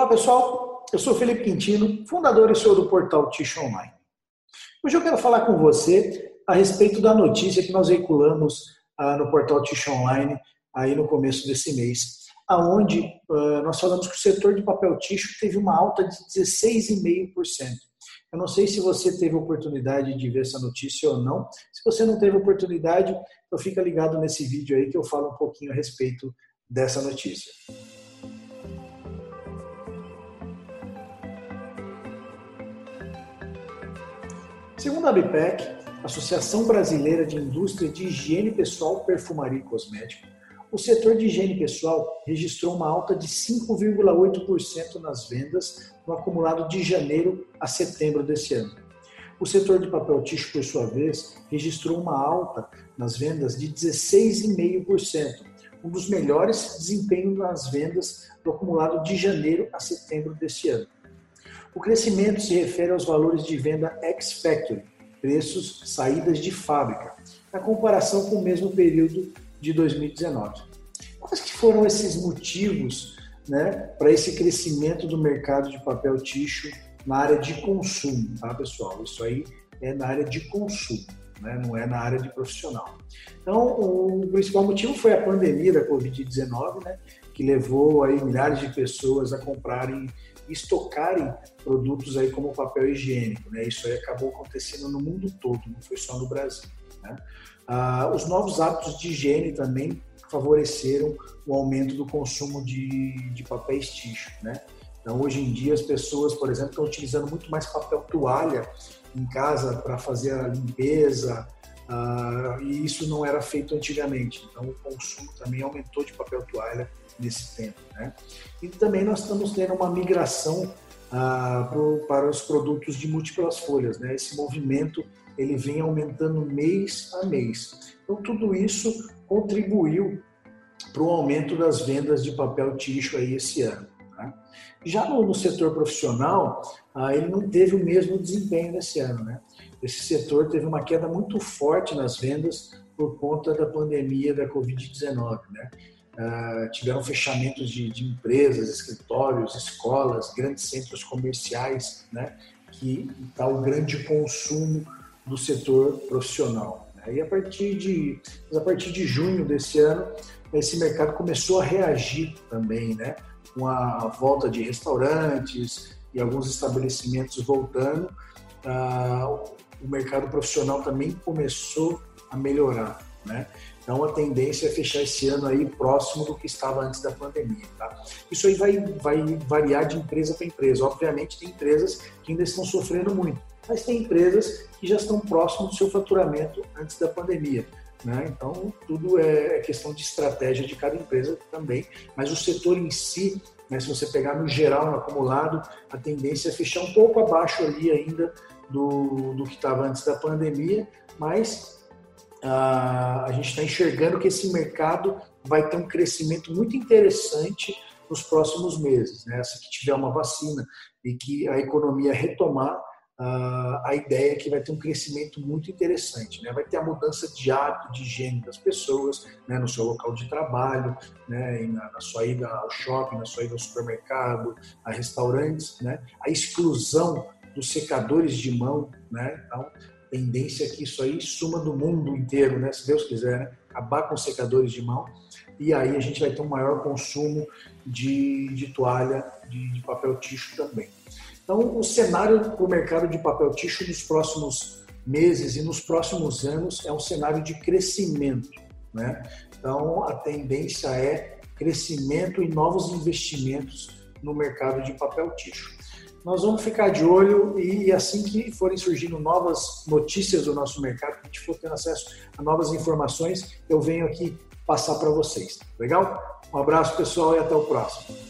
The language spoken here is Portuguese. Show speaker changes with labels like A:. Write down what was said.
A: Olá pessoal, eu sou Felipe Quintino, fundador e CEO do portal Ticho Online. Hoje eu quero falar com você a respeito da notícia que nós veiculamos ah, no portal Ticho Online aí no começo desse mês, aonde ah, nós falamos que o setor de papel ticho teve uma alta de 16,5%. Eu não sei se você teve oportunidade de ver essa notícia ou não. Se você não teve oportunidade, então fica ligado nesse vídeo aí que eu falo um pouquinho a respeito dessa notícia. Segundo a BPEC, Associação Brasileira de Indústria de Higiene Pessoal, Perfumaria e Cosmético, o setor de higiene pessoal registrou uma alta de 5,8% nas vendas no acumulado de janeiro a setembro desse ano. O setor de papel ticho, por sua vez, registrou uma alta nas vendas de 16,5%, um dos melhores desempenhos nas vendas do acumulado de janeiro a setembro desse ano. O crescimento se refere aos valores de venda ex-factory, preços saídas de fábrica, na comparação com o mesmo período de 2019. Quais que foram esses motivos né, para esse crescimento do mercado de papel ticho na área de consumo, tá, pessoal? Isso aí é na área de consumo, né, não é na área de profissional. Então, o principal motivo foi a pandemia da Covid-19, né, que levou aí milhares de pessoas a comprarem estocarem produtos aí como papel higiênico. Né? Isso aí acabou acontecendo no mundo todo, não foi só no Brasil. Né? Ah, os novos hábitos de higiene também favoreceram o aumento do consumo de, de papéis ticho. Né? Então, hoje em dia, as pessoas, por exemplo, estão utilizando muito mais papel toalha em casa para fazer a limpeza, uh, e isso não era feito antigamente. Então, o consumo também aumentou de papel toalha nesse tempo. Né? E também nós estamos tendo uma migração ah, pro, para os produtos de múltiplas folhas. Né? Esse movimento ele vem aumentando mês a mês. Então tudo isso contribuiu para o aumento das vendas de papel ticho aí esse ano. Né? Já no, no, setor profissional, ah, ele não teve o mesmo desempenho nesse ano. Né? Esse setor teve uma queda muito forte nas vendas por conta da pandemia da Covid-19. Né? Uh, tiveram fechamentos de, de, empresas, escritórios, escolas, grandes centros comerciais, né, que está o grande consumo do setor profissional. Né? E a partir de a partir de junho desse ano, esse mercado começou a reagir também, né, com a volta de restaurantes e alguns estabelecimentos voltando, uh, o mercado profissional também começou a melhorar, né? Então a tendência é fechar esse ano aí próximo do que estava antes da pandemia. Tá? Isso aí vai, vai variar de empresa para empresa. Obviamente tem empresas que ainda estão sofrendo muito, mas tem empresas que já estão próximo do seu faturamento antes da pandemia. Né? Então tudo é, é questão de estratégia de cada empresa também, mas o setor em si, né, se você pegar no geral, no acumulado, a tendência é fechar um pouco abaixo ali ainda do, do que estava antes da pandemia, mas a gente está enxergando que esse mercado vai ter um crescimento muito interessante nos próximos meses. Né? Se tiver uma vacina e que a economia retomar, a ideia é que vai ter um crescimento muito interessante. Né? Vai ter a mudança de hábito, de higiene das pessoas, né? no seu local de trabalho, né? na, na, sua ida ao shopping, na sua ida ao supermercado, a restaurantes, né? a exclusão dos secadores de mão. Né? Então, tendência é que isso aí suma do mundo inteiro, né? Se Deus quiser, né? acabar com secadores de mão e aí a gente vai ter um maior consumo de, de toalha, de, de papel ticho também. Então, o cenário para o mercado de papel ticho nos próximos meses e nos próximos anos é um cenário de crescimento, né? Então, a tendência é crescimento e novos investimentos no mercado de papel ticho nós vamos ficar de olho e assim que forem surgindo novas notícias do nosso mercado, que a gente for tendo acesso a novas informações, eu venho aqui passar para vocês. Legal? Um abraço pessoal e até o próximo.